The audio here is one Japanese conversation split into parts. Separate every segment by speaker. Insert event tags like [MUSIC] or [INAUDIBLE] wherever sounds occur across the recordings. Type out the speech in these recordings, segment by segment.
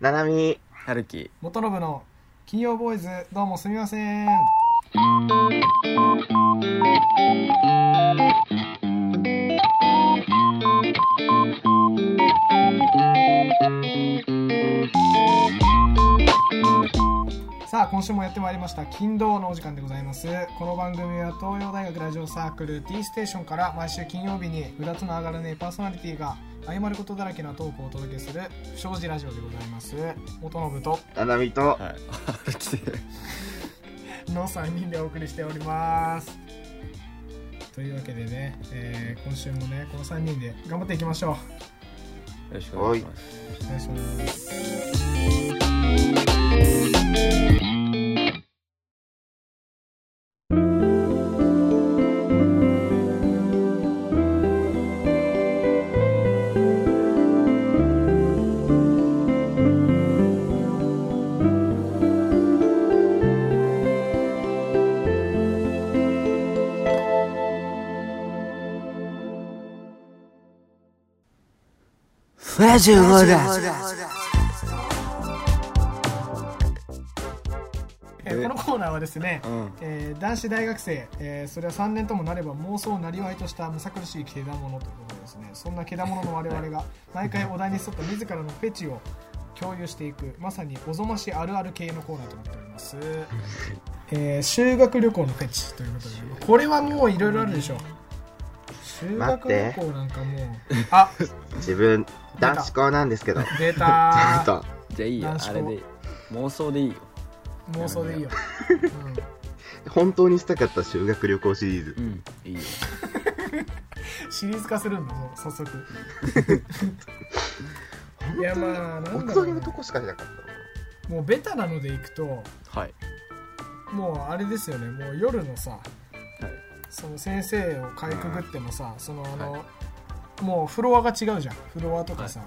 Speaker 1: ななみ、
Speaker 2: 春樹。
Speaker 3: 元信の金曜ボーイズ。どうもすみませんさあ今週もやってまいりました金土のお時間でございます。この番組は東洋大学ラジオサークル T ステーションから毎週金曜日にうだつの上がらねえパーソナリティが謝ることだらけなトークをお届けする不祥事ラジオでございます。元信と
Speaker 1: ななみと、
Speaker 2: はい春樹で
Speaker 3: の3人でお送りしております。というわけでね、えー今週もねこの3人で頑張っていきましょ
Speaker 2: よろしくお願いします。
Speaker 3: うお願いします
Speaker 2: ラジオだ。
Speaker 3: えーこのコーナーはですね、
Speaker 2: うん。
Speaker 3: えー男子大学生、えーそれは3年ともなれば妄想をなりわいとしたむさ苦しいけだものということでですねそんなけだものの我々が [LAUGHS] 毎回お題に沿った自らのフェチを共有していくまさにおぞましあるある系のコーナーとなっております、[LAUGHS] えー修学旅行のフェチということでこれはもういろいろあるでしょ修学旅行なんかもう。あ
Speaker 1: 自分、男子校なんですけど、ち
Speaker 3: 出
Speaker 1: ょ
Speaker 3: た
Speaker 1: っと、
Speaker 2: じゃあいいよ。あれで妄想でいいよ。
Speaker 3: 妄想でいいよ、
Speaker 1: 本当にしたかった修学旅行シリーズ。
Speaker 2: う。ん。いいよ。
Speaker 3: うん、シリーズ化するんだもう早速。[LAUGHS] いやまあなんだ
Speaker 1: 本
Speaker 3: ろうね。
Speaker 1: 当にのとこしかしなかった
Speaker 3: もうベタなのでいくと
Speaker 2: はい。
Speaker 3: もうあれですよね。もう夜のさ
Speaker 2: はい
Speaker 3: その先生をかいくぐってもさそのあの、もうフロアが違うじゃん。フロアとかさ、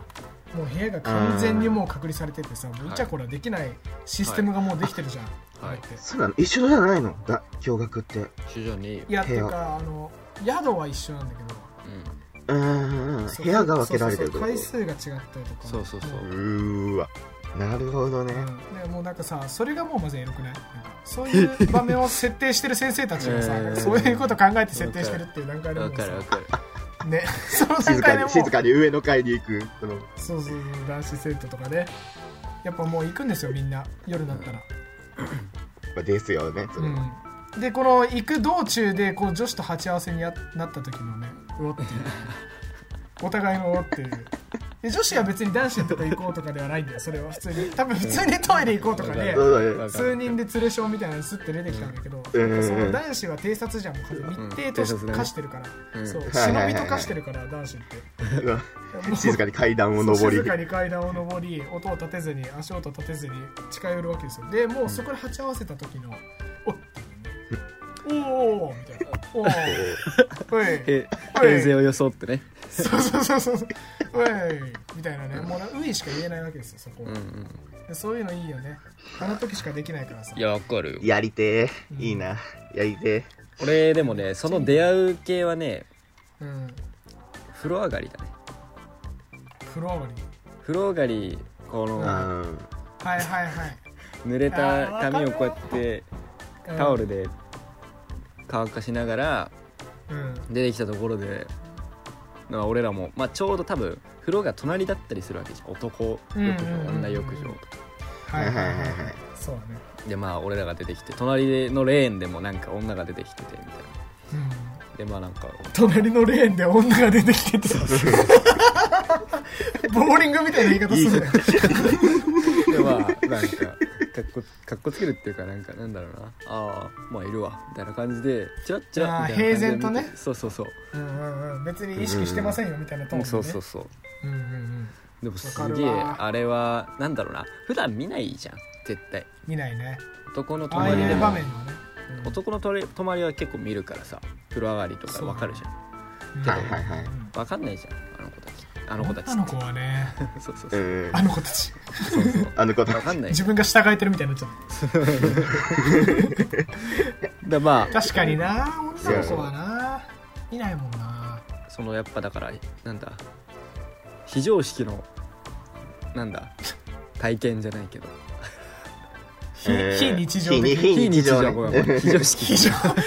Speaker 3: もう部屋が完全にもう隔離されててさ、もういちゃこらできないシステムがもうできてるじゃん、
Speaker 2: はい。
Speaker 1: そうなの一緒じゃないの？だ驚愕って。
Speaker 2: 一緒じゃねえよ。
Speaker 3: いやっていう
Speaker 1: 部
Speaker 3: かあの宿は一緒なんだけど。
Speaker 2: う
Speaker 1: ん、
Speaker 3: そう
Speaker 1: 部屋が分けられてる
Speaker 3: そうそうそう回数が違ったりとか
Speaker 2: そうそうそう。
Speaker 3: も
Speaker 1: うーわ。なるほどね。
Speaker 3: うん、でもうなんかさそれがもうまずエロくない？なんかそういう場面を設定してる先生たちがさ、
Speaker 2: えー
Speaker 3: そういうこと考えて設定してるっていう段階でもうさね。[LAUGHS] その段
Speaker 1: 静かに、
Speaker 3: 階で
Speaker 1: 静かに上の階に行く。その。
Speaker 3: そうそうそう男子生徒とかね。やっぱもう行くんですよみんな。夜になったら、
Speaker 1: まあですよね、それ。は。
Speaker 3: うん、でこの行く道中でこう女子と鉢合わせにやなった時のねうおっていう。お互いのうおっていう。で女子は別に男子のとこ行こうとかではないんだよそれは普通に。多分普通にトイレ行こうとかで数人で連れションみたいなのスッて出てきたんだけど、
Speaker 1: うん。
Speaker 3: その男子は偵察じゃんもう密偵とし
Speaker 2: うん偵察だね
Speaker 3: 化してるから、
Speaker 2: うん。
Speaker 3: そう。忍びと化してるから男子って。
Speaker 1: 静かに階段を上り。
Speaker 3: 静。かに階段を上り音を立てずに足音立てずに近寄るわけですよ。でもうそこで鉢合わせた時の「おっ!」っていうね「おお!」みたいな「おお!」
Speaker 2: 平成を装ってね。
Speaker 3: そうそうそうそう「おい!」みたいなね。もうな「うい」しか言えないわけですよそこは、
Speaker 2: うんうん。
Speaker 3: でそういうのいいよね。あの時しかできないからさ。
Speaker 2: いやわかる。よ
Speaker 1: やりて
Speaker 3: うん。
Speaker 1: ー。いいな。やりて
Speaker 2: 俺でもねその出会う系はね
Speaker 3: うん。
Speaker 2: 風呂上がりだね。
Speaker 3: 風呂上がり。
Speaker 2: 風呂上がりこ
Speaker 1: ー。
Speaker 2: の
Speaker 1: うん。
Speaker 3: はいはいはい。
Speaker 2: 濡れた髪をこうやって
Speaker 3: うん。
Speaker 2: タオルで乾かしながら
Speaker 3: うん。
Speaker 2: 出てきたところでまあ俺らも、まあ、ちょうど多分風呂が隣だったりするわけじゃん。男浴場
Speaker 3: うんうんうんうん。
Speaker 2: 女浴場
Speaker 3: はいはいはい。はい
Speaker 1: はい
Speaker 3: そうだね。
Speaker 2: でまあ俺らが出てきて隣のレーンでもなんか女が出てきててみたいな。
Speaker 3: うん。
Speaker 2: でまあなんか
Speaker 3: 隣のレーンで女が出てきてて。[LAUGHS] ボーリングみたいな言い方するね
Speaker 2: でまあなんかかっこかっこつけるっていうかなんかなんだろうな。ああまあいるわみたいな感じでチラッチラッ
Speaker 3: 平然とね。
Speaker 2: そうそうそう、
Speaker 3: うんうんうん別に意識してませんよみたいなトーンで、ね、
Speaker 2: そうそうそう
Speaker 3: うんうんうん。
Speaker 2: でもすげえあれはなんだろうな普段見ないじゃん絶対。
Speaker 3: 見ないね。
Speaker 2: 男の泊まりで。も
Speaker 3: 場面はね、うん。
Speaker 2: 男の泊まりは結構見るからさ風呂上がりとかわかるじゃん。
Speaker 3: うん
Speaker 1: はいはいはい。
Speaker 3: うん。
Speaker 2: わかんないじゃんあの子たちあの子たち。
Speaker 3: 女の子はね。[LAUGHS]
Speaker 2: そうそうそう。う、
Speaker 1: ん。
Speaker 3: あの子たち。
Speaker 2: そうそう。
Speaker 1: あの子たち。
Speaker 2: わかんない。
Speaker 3: 自分が従えてるみたいになっちゃっ
Speaker 2: で [LAUGHS] ま
Speaker 3: た確かにな。女の子はな。いないもんな。
Speaker 2: あそのやっぱだからなんだ。非常識のなんだ。体験じゃないけど。[LAUGHS]
Speaker 3: 非日常
Speaker 1: 非
Speaker 3: 的
Speaker 1: 非日常
Speaker 2: 非常識。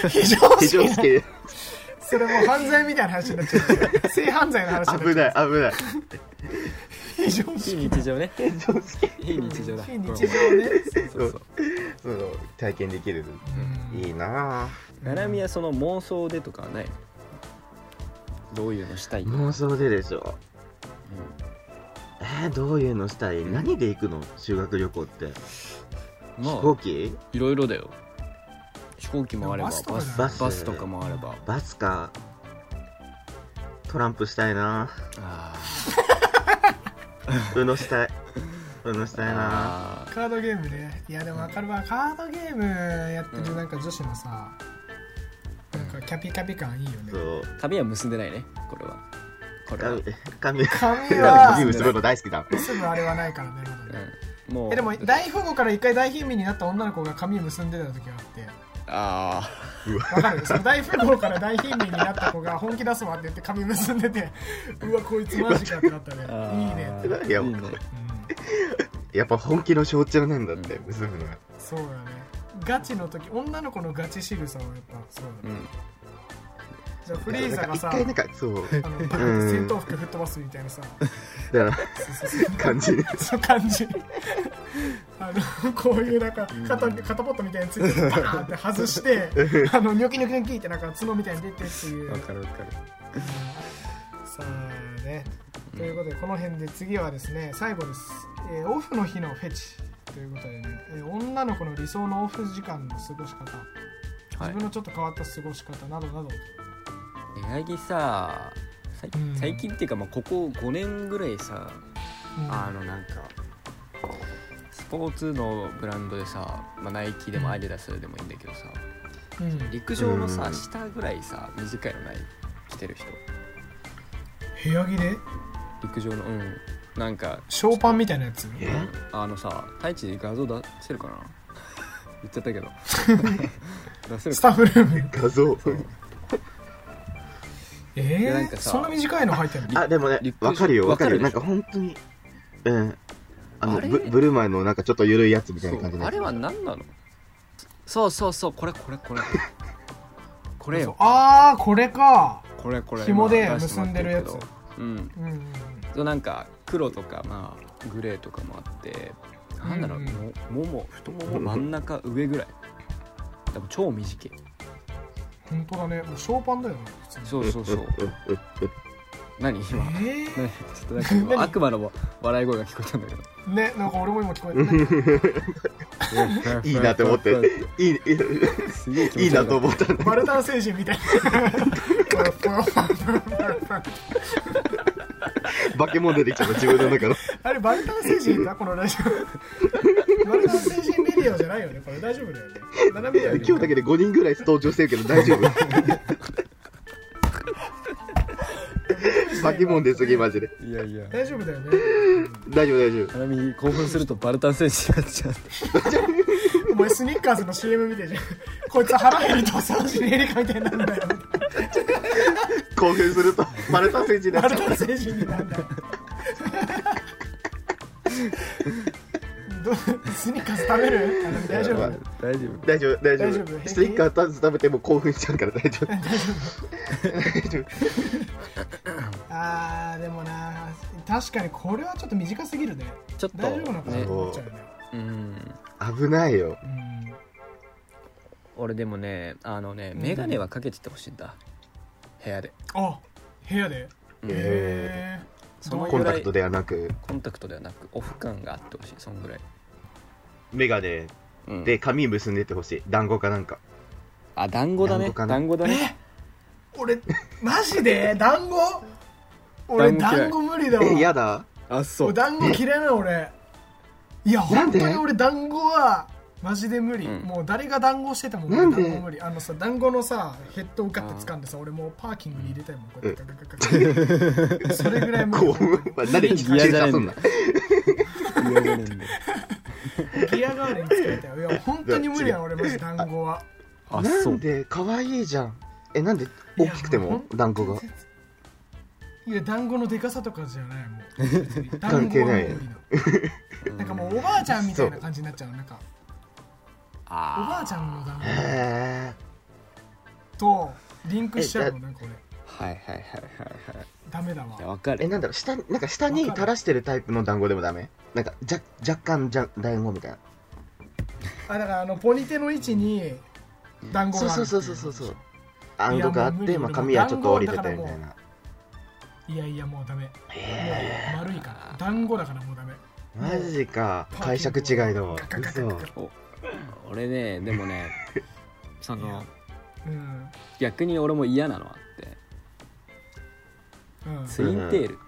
Speaker 3: 非常識それもう犯罪みたいな話になっちゃう。性犯罪の話になっちゃう。
Speaker 1: 危ない危ない。
Speaker 3: 非常
Speaker 2: 非
Speaker 3: 識
Speaker 2: 日常ね。
Speaker 1: 非常識
Speaker 2: 非日常。だ
Speaker 3: 非日常ね
Speaker 2: そうそう
Speaker 1: その体験できる
Speaker 3: うん
Speaker 1: いいな
Speaker 2: ななみはその妄想でとかはないどういうのしたい
Speaker 1: ぁ妄想ででしょえー、どういうのしたい何で行くの修学旅行って
Speaker 2: ま
Speaker 1: 飛行
Speaker 2: あ
Speaker 1: 機
Speaker 2: いろいろだよ飛行機もあれば
Speaker 3: バスとかじゃない。
Speaker 1: バス
Speaker 2: バス。とかもあれば。
Speaker 1: バスか。トランプしたいな。
Speaker 2: あ
Speaker 1: うの [LAUGHS] したい。うのしたいな。
Speaker 2: あ
Speaker 3: カードゲームね。いやでも分かるわ。カードゲームやってるなんか女子のさなんかキャピキャピ感いいよね。
Speaker 1: そう。
Speaker 2: ー髪は結んでないねこれは。これは、
Speaker 1: 髪髪。
Speaker 3: 髪は
Speaker 1: 髪結ぶの大好きだ
Speaker 3: すぐあれはないからねまだね。
Speaker 2: うん、もう。
Speaker 3: えでも大富豪から一回大貧民になった女の子が髪結んでた時があって
Speaker 2: あ
Speaker 3: わかる。その大富豪から大貧民になった子が本気出すわって言って髪結んでて [LAUGHS] うわこいつマジかってなったね。
Speaker 2: あ
Speaker 3: いいね。って、
Speaker 1: いや
Speaker 2: いいね
Speaker 3: うん。
Speaker 1: やっぱ本気の象徴なんだって結ぶのが
Speaker 3: そうだね。ガチの時女の子のガチ仕草はやっぱそうだね、
Speaker 2: うん
Speaker 3: じゃあフリーザがさ
Speaker 1: 一回なんかそう。
Speaker 3: あのバーンって戦闘服吹っ飛ばすみたいなさ。
Speaker 1: だから感じ。
Speaker 3: そう感じ。あのこういうなんか肩肩ポットみたいについてバーンって外してあのニョキニョキニョキってなんか角みたいに出てっていう。
Speaker 2: わかるわかる。
Speaker 3: さあね。ということでこの辺で次はですね最後です、えーオフの日のフェチということでね、えー女の子の理想のオフ時間の過ごし方。
Speaker 2: はい。
Speaker 3: 自分のちょっと変わった過ごし方などなど、
Speaker 2: 八木さ最近っていうか、まあ、ここ5年ぐらいさ、
Speaker 3: うん。
Speaker 2: あのなんかスポーツのブランドでさ、まあ、ナイキでもアディダスでもいいんだけどさ
Speaker 3: うん。
Speaker 2: 陸上のさ、
Speaker 1: うん。
Speaker 2: 下ぐらいさ短いのない？着てる人。
Speaker 3: 部屋着で？
Speaker 2: 陸上のうん。なんか
Speaker 3: ショーパンみたいなやつ？
Speaker 1: え？
Speaker 2: あのさ太一で画像出せるかな？[LAUGHS] 言っちゃったけど。[LAUGHS] 出せる
Speaker 3: スタ
Speaker 2: か
Speaker 3: ッフルーム。
Speaker 1: 画像
Speaker 3: え
Speaker 2: なんかさ
Speaker 3: そんな短いの入ってるの？
Speaker 1: あでもね
Speaker 2: 陸上
Speaker 1: わかるよわかるよなん
Speaker 2: わかる
Speaker 1: か本当にうんあの
Speaker 2: あれ？
Speaker 1: ブブルマーのなんかちょっと緩いやつみたい
Speaker 2: そ
Speaker 1: な感じのやつ。
Speaker 2: うあれは何なの？そうそうそうこれこれこれ。これ [LAUGHS] よ。
Speaker 3: ああこれか。
Speaker 2: これこれ。
Speaker 3: 紐で
Speaker 2: 今出してもらってるけど。
Speaker 3: 結んで
Speaker 2: うん。
Speaker 3: うんうん
Speaker 2: そうなんか黒とかまあグレーとかもあってなんだろう、
Speaker 3: うん
Speaker 2: ももも太もも真ん中上ぐらい。でも超短い
Speaker 3: 本当だね。もうショーパンだよね。普通に
Speaker 2: そうそうそう。[LAUGHS] 何今？何
Speaker 3: え
Speaker 2: ちょっとなんか悪魔の笑い声が聞こえたんだけど。
Speaker 3: ー、ねなんか俺も今聞こえて [LAUGHS]
Speaker 1: いいなって。思っていいいいなと思った。
Speaker 3: バルタン星人みたいな [LAUGHS] [LAUGHS]
Speaker 1: 化け物出てきちゃった自分の中の。[LAUGHS]
Speaker 3: あれバルタン星人だこのラジオ。[LAUGHS] バルタン星人レディオじゃないよねこれ。大丈夫だよね。斜めだよね。
Speaker 1: 今日だけで5人ぐらい登場してるけど大丈夫。化け物出すぎマジで。
Speaker 2: いやいや。
Speaker 3: 大丈夫だよね。
Speaker 1: 大丈夫大丈夫。
Speaker 2: 花見興奮するとバルタン戦士になっちゃう。
Speaker 3: お前スニッカーズの CM 見てじゃん。こいつ腹減ると三振エリカみたいになるんだよ [LAUGHS]
Speaker 1: 興奮するとマルタ選手になっちゃう。
Speaker 3: スニッカーズ食べる？あの大丈夫？
Speaker 1: やばい。
Speaker 2: 大丈夫。
Speaker 1: 大丈夫。大丈
Speaker 3: 大丈夫？
Speaker 1: 夫ステッカー食べても興奮しちゃうから [LAUGHS] 大丈夫。
Speaker 3: 大丈
Speaker 1: 夫。
Speaker 3: 夫。あーでもな確かにこれはちょっと短すぎるね。
Speaker 2: ちょっと
Speaker 3: 大丈夫なのかなっちゃうよね。
Speaker 2: うん。
Speaker 1: 危ないよ。
Speaker 3: うん
Speaker 2: 俺でもねあのね眼鏡はかけててほしいんだ。部屋で。
Speaker 3: あ部屋で？
Speaker 2: うん。
Speaker 3: へえ
Speaker 2: その
Speaker 1: コンタクトではなく？
Speaker 2: コンタクトではなくオフ感があってほしいそんぐらい、
Speaker 1: メガネ
Speaker 2: うん。
Speaker 1: で髪結んでってほしい。団子かなんか。
Speaker 2: あ団子だね。
Speaker 1: 団子
Speaker 2: だね。
Speaker 3: 俺マジで？団子？俺
Speaker 2: 団子
Speaker 3: 無理だわ。
Speaker 1: えやだ？
Speaker 2: あそ
Speaker 3: 俺団子嫌いなの俺。いや本当に俺団子はマジで無理、
Speaker 2: うん。
Speaker 3: もう誰が団子してても俺
Speaker 1: なんで？
Speaker 3: 団子無理。あのさ団子のさヘッドをガッて掴んでさ俺もうパーキングに入れたいもん。こうやってガガガガガそれぐらい無理
Speaker 1: こう何で
Speaker 2: ギアじゃねえんだ
Speaker 1: 駐車すんな
Speaker 2: 嫌じゃねえんだよ
Speaker 3: ギア代わりに使いたいいや本当に無理や俺マジ団子は
Speaker 2: あ
Speaker 1: な
Speaker 2: ん
Speaker 1: で可愛いじゃんえなんで大きくても団子が
Speaker 3: いや団子のでかさとかじゃないもう
Speaker 1: 関係ない
Speaker 3: 団子はもう無理だなんかもうおばあちゃんみたいな感じになっちゃうなんか
Speaker 2: あ
Speaker 3: おばあちゃんの団子。
Speaker 1: へ
Speaker 3: とリンクしちゃうのねこれ。
Speaker 2: はいはいはいはいはい。
Speaker 3: ダメだわ。
Speaker 1: え
Speaker 2: わかる。
Speaker 1: なんだろう下になんか下に垂らしてるタイプの団子でもダメ？なんかじゃ若干じゃ団子みたいな。
Speaker 3: あだからあのポニテの位置に団子がある
Speaker 1: そうそうそうそうそう。そう。あんこがあって、まあ、髪はちょっと降りてて
Speaker 3: 団子だからもう。
Speaker 1: みたいな。い
Speaker 3: やいやもうダメ。も
Speaker 1: へ
Speaker 3: う丸いから。団子だからもうダメ。
Speaker 1: マジか。解釈違いだわ。嘘
Speaker 2: お俺ねでもね [LAUGHS] その
Speaker 3: うん。
Speaker 2: 逆に俺も嫌なのあって。
Speaker 3: うん。
Speaker 2: ツインテール。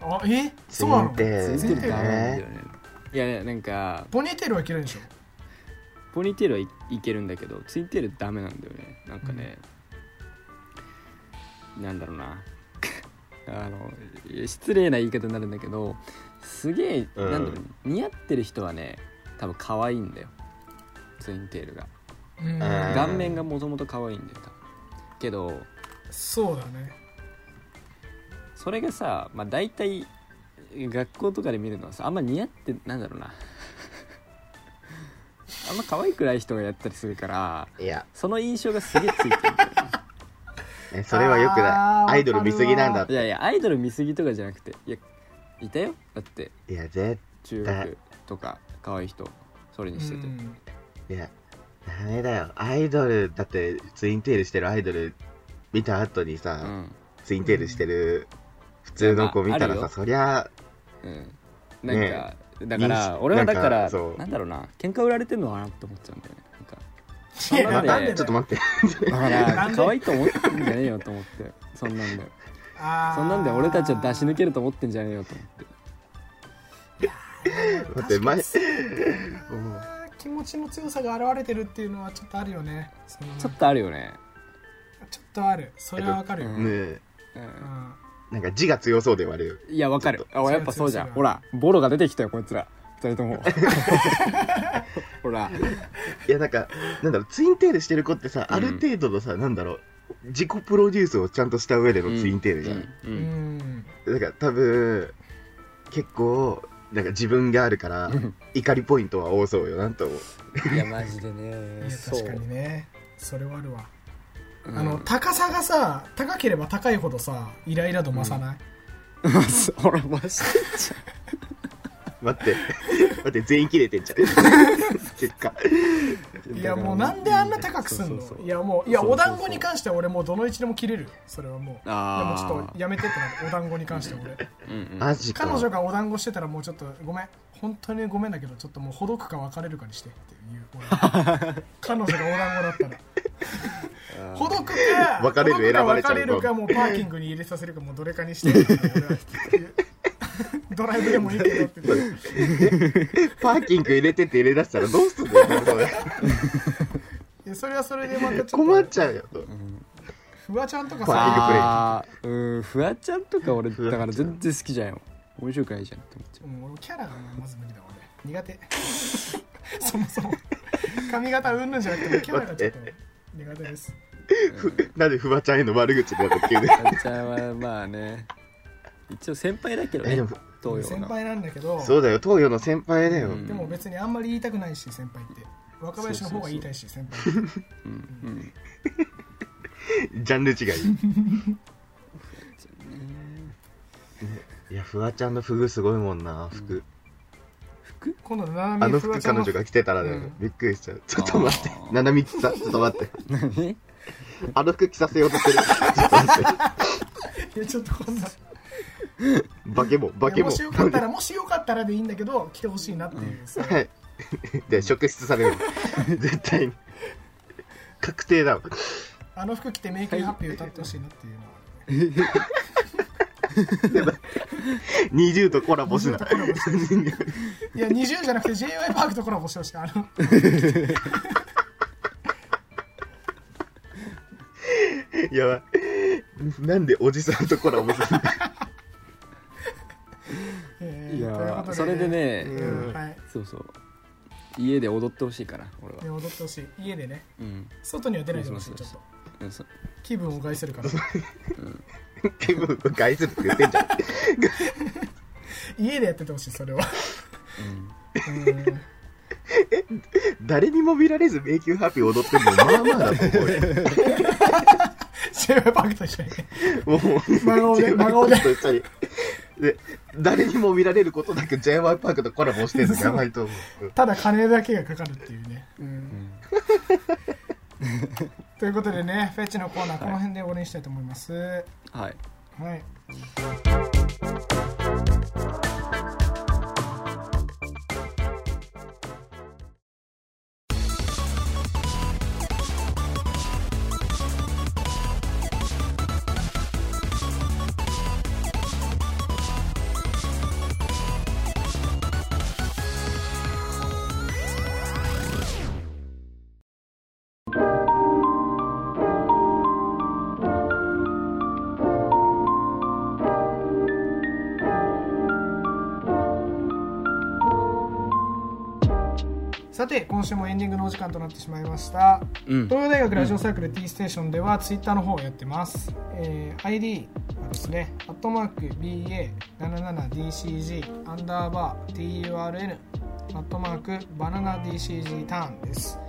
Speaker 3: あえ？そうなの？
Speaker 1: ツインテール
Speaker 2: ダメなんだよね。いやねなんか
Speaker 3: ポニーテールはいけるでしょ？
Speaker 2: ポニーテールはい、いけるんだけどツインテールダメなんだよね。なんかね、なんだろうな。[LAUGHS] あの失礼な言い方になるんだけどすげえ、
Speaker 1: うん。
Speaker 2: なんだろう似合ってる人はね多分可愛いんだよ。ツインテールが。
Speaker 3: うん。
Speaker 2: 顔面がもともと可愛いんだよ多分。けど
Speaker 3: そうだね。
Speaker 2: それがさまあ大体学校とかで見るのはさあんま似合ってなんだろうな。[LAUGHS] あんま可愛くない人がやったりするから
Speaker 1: いや。
Speaker 2: その印象がすげえついてるんだよ [LAUGHS]
Speaker 1: それはよく
Speaker 3: あー
Speaker 1: ないアイドル見すぎなんだって。
Speaker 2: いやいやアイドル見すぎとかじゃなくていやいたよ。だって。
Speaker 1: いや絶
Speaker 2: 中学とか可愛い人それにしてて、
Speaker 3: うん。
Speaker 1: いやダメだよ。アイドルだってツインテールしてるアイドル見た後にさ、
Speaker 2: うん。
Speaker 1: ツインテールしてる普通の子見たらさ、
Speaker 2: まあ
Speaker 1: そりゃ
Speaker 2: うん。なんか、
Speaker 1: ね
Speaker 2: だから俺はだから
Speaker 1: なんかそう。
Speaker 2: なんだろうな。喧嘩売られてんのかなって思っちゃうんだよね。なんか
Speaker 3: いや
Speaker 2: なんで。
Speaker 3: なんで
Speaker 1: ちょっと待って。
Speaker 2: だから可愛いと思ってんじゃねえよと思って。そんなんだよそんなんで俺たちは出し抜けると思ってんじゃねえよと思って。
Speaker 1: 待って前
Speaker 3: 気持ちの強さが現れてるっていうのはちょっとあるよね。
Speaker 2: ちょっとあるよね、
Speaker 3: ちょっとある。それはわかるよ、
Speaker 1: ね
Speaker 2: うん。
Speaker 1: えなんか字が強そうで言われる
Speaker 2: いやわかる。あやっぱそうじゃん。ほらボロが出てきたよこいつら二人ともほら
Speaker 1: いやなんかなんだろうツインテールしてる子ってさ、
Speaker 2: うん
Speaker 1: ある程度のさなんだろう自己プロデュースをちゃんとした上でのツインテールじゃん、
Speaker 2: うん
Speaker 3: う
Speaker 2: うん。
Speaker 3: ん
Speaker 1: だから多分結構なんか自分があるから
Speaker 2: うん。
Speaker 1: 怒りポイントは多そうよなんと思う。
Speaker 2: いやマジで
Speaker 3: い
Speaker 2: ね
Speaker 3: 確かにね。それはあるわ、
Speaker 2: うん。
Speaker 3: あの高さがさ高ければ高いほどさイライラ度増さない、[LAUGHS]
Speaker 2: ほらマジで
Speaker 1: 待って。待って全員切れてんじゃん。[LAUGHS] 結果。
Speaker 3: いやもうなんであんな高くすんの？いやもういやお団子に関しては俺もうどの位置でも切れるよ。それはもういやもうちょっ
Speaker 2: あ
Speaker 3: とやめてってなる。お団子に関しては俺。
Speaker 1: マジか
Speaker 3: 彼女がお団子してたらもうちょっとごめん。本当にごめんだけどちょっともうほどくか別れるかにしてっていう俺。[LAUGHS] 彼女がお団子だったらほどくか
Speaker 1: 別れる選ばれちゃう
Speaker 3: 別れるかもう。パーキングに入れさせるかもうどれかにしてドライブでもいいけどって。言って
Speaker 1: パーキング入れてって入れ出したらどうすんのよそれ。
Speaker 3: いやそれはそれでまたちょっと。
Speaker 1: 困っちゃうよ。
Speaker 3: フワちゃんとかさ。
Speaker 2: うんフワちゃんとか俺だから全然好きじゃんよ。面白くないじゃんって思っちゃ
Speaker 3: う。ん、俺キャラがまず無理だ俺苦手。[LAUGHS] そもそも。髪型うんぬんじゃなくてもキャラがちょっと苦手です。
Speaker 1: ふなんでフワちゃんへの悪口になったっけね
Speaker 2: うフワちゃんはまあね。一応先輩だけどね。
Speaker 1: えでも
Speaker 2: 東洋の。
Speaker 3: 先輩なんだけど
Speaker 1: そうだよ東洋の先輩だよ、
Speaker 2: うん。
Speaker 3: でも別にあんまり言いたくないし先輩って。若林の方が言いたいし先輩って。
Speaker 2: うん。うん
Speaker 1: ジャンル違い。いやフワちゃんのフグすごいもんな服、
Speaker 2: 服？
Speaker 3: 今度なな
Speaker 1: あの服彼女が着てたらね、
Speaker 3: うん。
Speaker 1: びっくりしちゃう。ちょっと待って。ななみってさちょっと待って。
Speaker 2: 何？
Speaker 1: あの服着させようとしてる。ちょっと待って。
Speaker 3: いやちょっとこんな [LAUGHS]
Speaker 1: バケモンバケモン。
Speaker 3: もしよかったらもしよかったらでいいんだけど来てほしいなっていう、
Speaker 1: はい。で職質される [LAUGHS] 絶対に。確定だわ。
Speaker 3: あの服着てメイキングハッピー歌ってほしいなっていうのは。[LAUGHS] ね
Speaker 1: 20とコラボしな。
Speaker 3: 20とコラボしていや20じゃなくて j y パークとコラボしてほしい。あの。
Speaker 1: やばい。なんでおじさんとコラボするの？
Speaker 3: えー
Speaker 2: いやそれでね
Speaker 3: うんはい。
Speaker 2: そうそう。家で踊ってほしいから俺は。
Speaker 3: ね踊ってほしい。家でね。
Speaker 2: うん。
Speaker 3: 外には出ないでほしいちょっと。気分を害するから。
Speaker 1: 気分を害するって言ってんじゃん。
Speaker 3: 家でやっててほしいそれは。
Speaker 2: うん。
Speaker 3: うん
Speaker 1: 誰にも見られず迷宮ハッピー踊ってるの？まあまあだと思うよ。[LAUGHS]
Speaker 3: シェイパークと一緒に。
Speaker 1: もう、
Speaker 3: 真顔で真顔で。
Speaker 1: と一緒にで、誰にも見られることなく j y パークとコラボしてるのやばいと思う。
Speaker 3: ただ金だけがかかるっていうね、うん
Speaker 2: うん。
Speaker 3: ということでねフェチのコーナーこの辺で終わりにしたいと思います。
Speaker 2: はい。
Speaker 3: はいさて今週もエンディングのお時間となってしまいました。
Speaker 2: うん。
Speaker 3: 東洋大学ラジオサークル T ステーションではツイッターの方をやってます、えー ID はですね。アットマーク BA77DCG アンダーバー TURN アットマークバナナ DCG ターンです。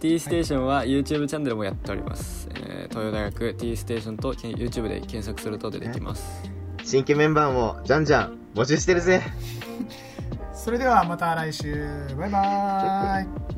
Speaker 2: T ステーションは YouTube チャンネルもやっております、えー東洋大学 T ステーションとけん YouTube で検索すると出てきます。
Speaker 1: 新規メンバーもじゃんじゃん募集してるぜ。
Speaker 3: それではまた来週。バイバーイ。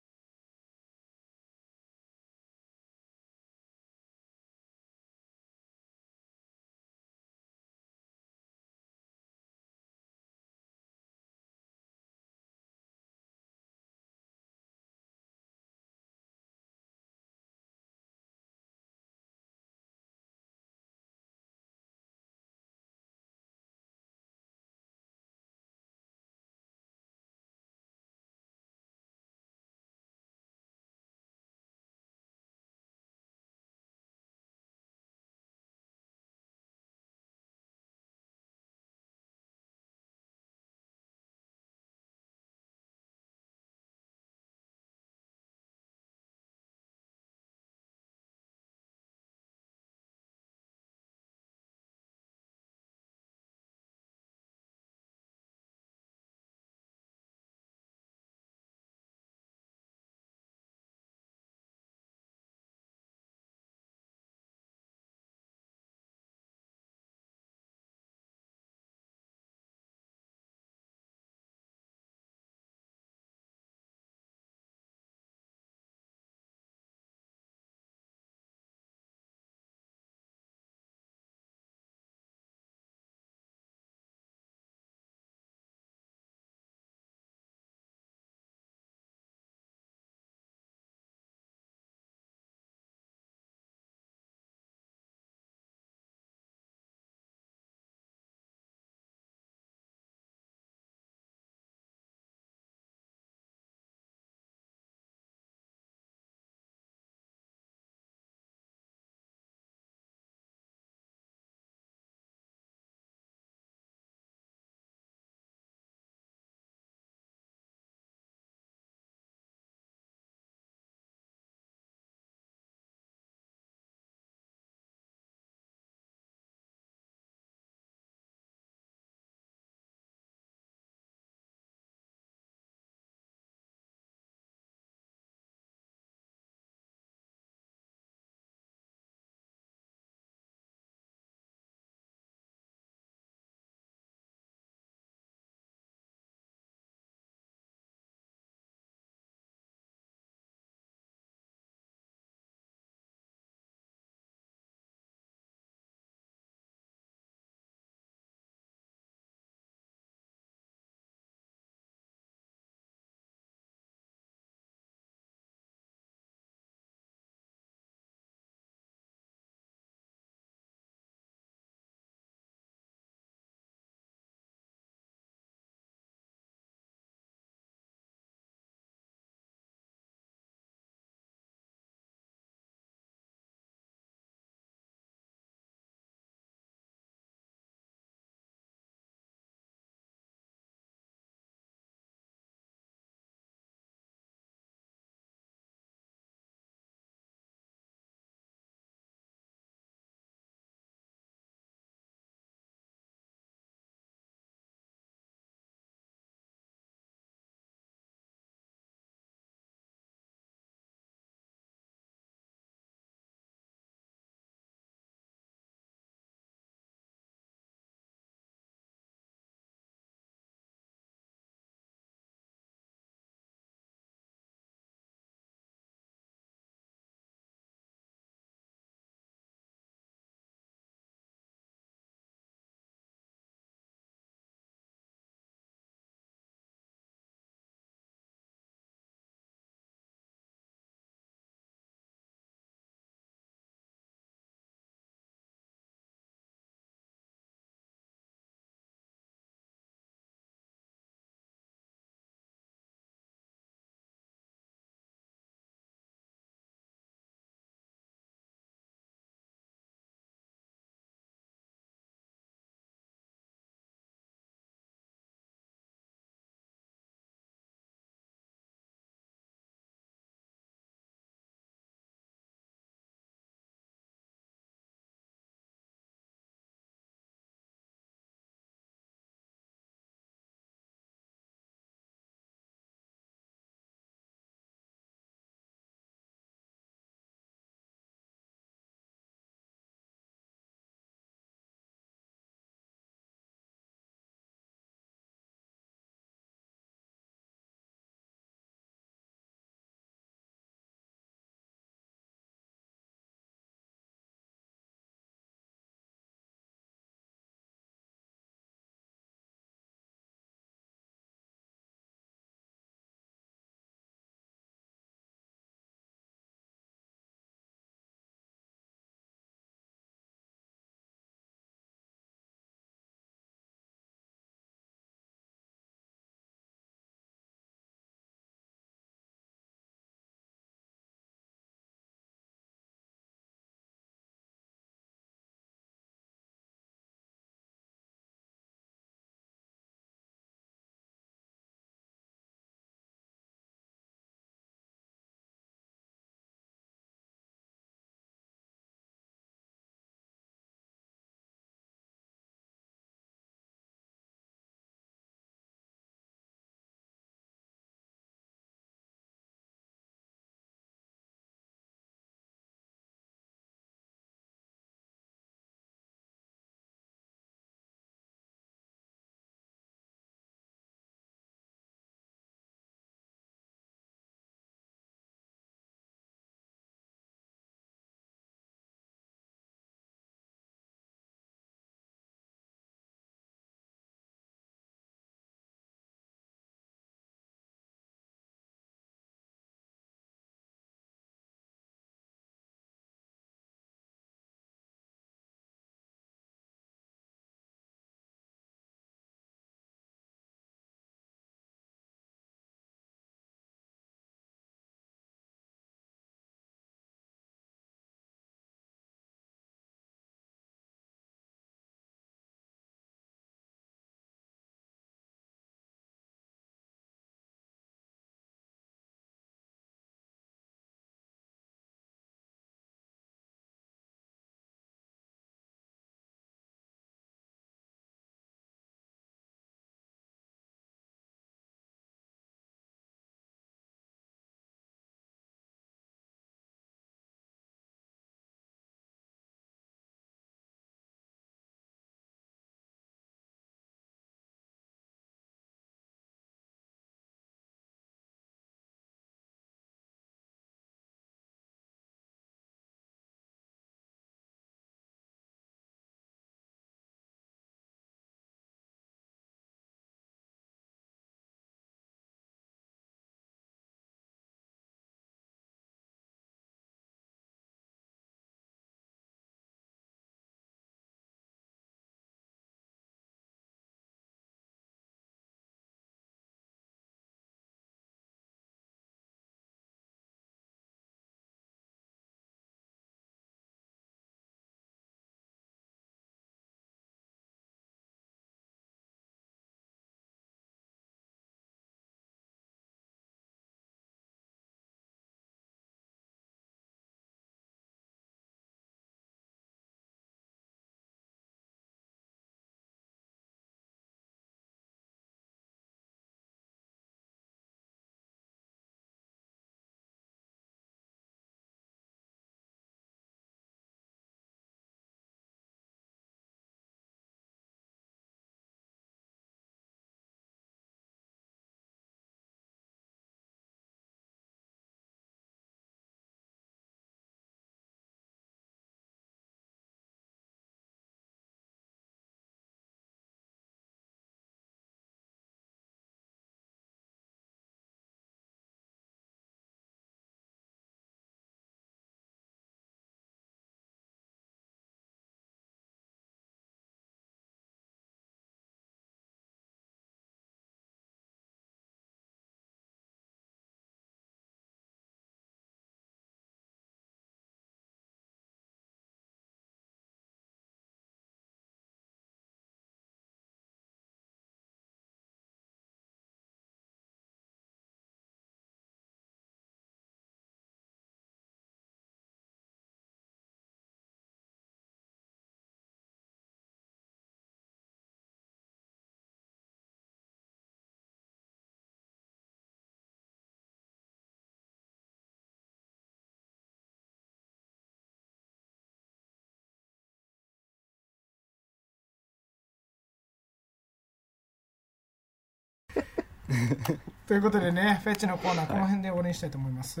Speaker 3: [LAUGHS] ということでねフェチのコーナーこの辺で終わりにしたいと思います。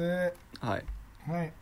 Speaker 2: はい。
Speaker 3: はい